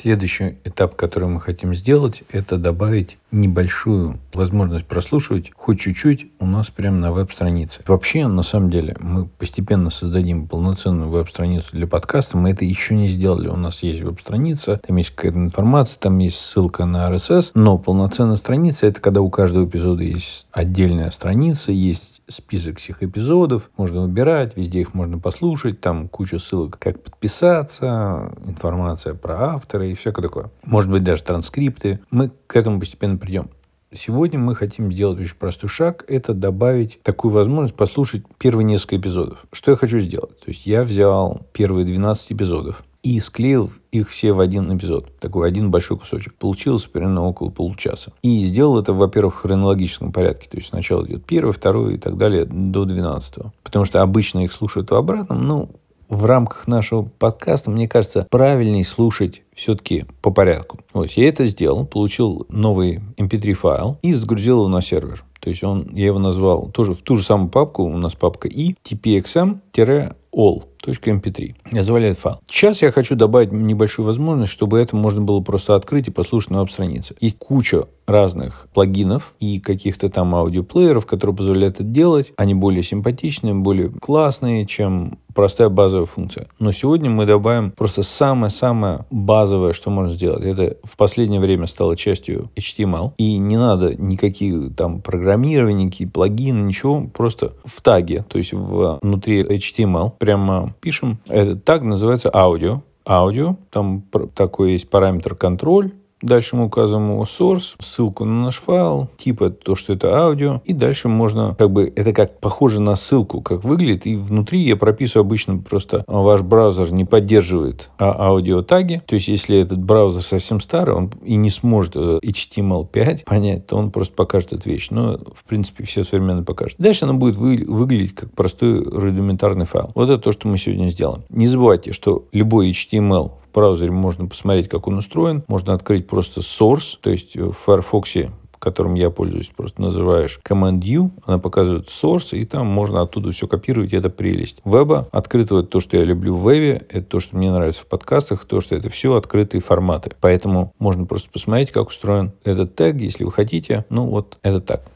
Следующий этап, который мы хотим сделать, это добавить небольшую возможность прослушивать хоть чуть-чуть у нас прямо на веб-странице. Вообще, на самом деле, мы постепенно создадим полноценную веб-страницу для подкаста. Мы это еще не сделали. У нас есть веб-страница, там есть какая-то информация, там есть ссылка на RSS, но полноценная страница — это когда у каждого эпизода есть отдельная страница, есть список всех эпизодов, можно выбирать, везде их можно послушать, там куча ссылок, как подписаться, информация про автора и всякое такое. Может быть, даже транскрипты. Мы к этому постепенно придем. Сегодня мы хотим сделать очень простой шаг. Это добавить такую возможность послушать первые несколько эпизодов. Что я хочу сделать? То есть я взял первые 12 эпизодов и склеил их все в один эпизод. Такой один большой кусочек. Получилось примерно около получаса. И сделал это, во-первых, в хронологическом порядке. То есть сначала идет первый, второй и так далее до 12. Потому что обычно их слушают в обратном. Ну, в рамках нашего подкаста, мне кажется, правильней слушать все-таки по порядку. Вот, я это сделал, получил новый mp3 файл и загрузил его на сервер. То есть он, я его назвал тоже в ту же самую папку, у нас папка и tpxm-all. .mp3. Назвали этот файл. Сейчас я хочу добавить небольшую возможность, чтобы это можно было просто открыть и послушать на веб-странице. Есть куча разных плагинов и каких-то там аудиоплееров, которые позволяют это делать. Они более симпатичные, более классные, чем простая базовая функция. Но сегодня мы добавим просто самое-самое базовое, что можно сделать. Это в последнее время стало частью HTML. И не надо никаких там программирования, никакие плагины, ничего. Просто в таге, то есть внутри HTML, прямо пишем. Этот таг называется аудио аудио. Там такой есть параметр контроль. Дальше мы указываем его source, ссылку на наш файл, типа то, что это аудио. И дальше можно, как бы, это как похоже на ссылку, как выглядит. И внутри я прописываю обычно просто ваш браузер не поддерживает а, аудио таги. То есть, если этот браузер совсем старый, он и не сможет HTML5 понять, то он просто покажет эту вещь. Но, в принципе, все современно покажет. Дальше она будет вы, выглядеть как простой рудиментарный файл. Вот это то, что мы сегодня сделаем. Не забывайте, что любой HTML браузере можно посмотреть, как он устроен. Можно открыть просто source, то есть в Firefox которым я пользуюсь, просто называешь Command U, она показывает source, и там можно оттуда все копировать, и это прелесть. Веба открытого, это то, что я люблю в вебе, это то, что мне нравится в подкастах, то, что это все открытые форматы. Поэтому можно просто посмотреть, как устроен этот тег, если вы хотите. Ну вот, это так.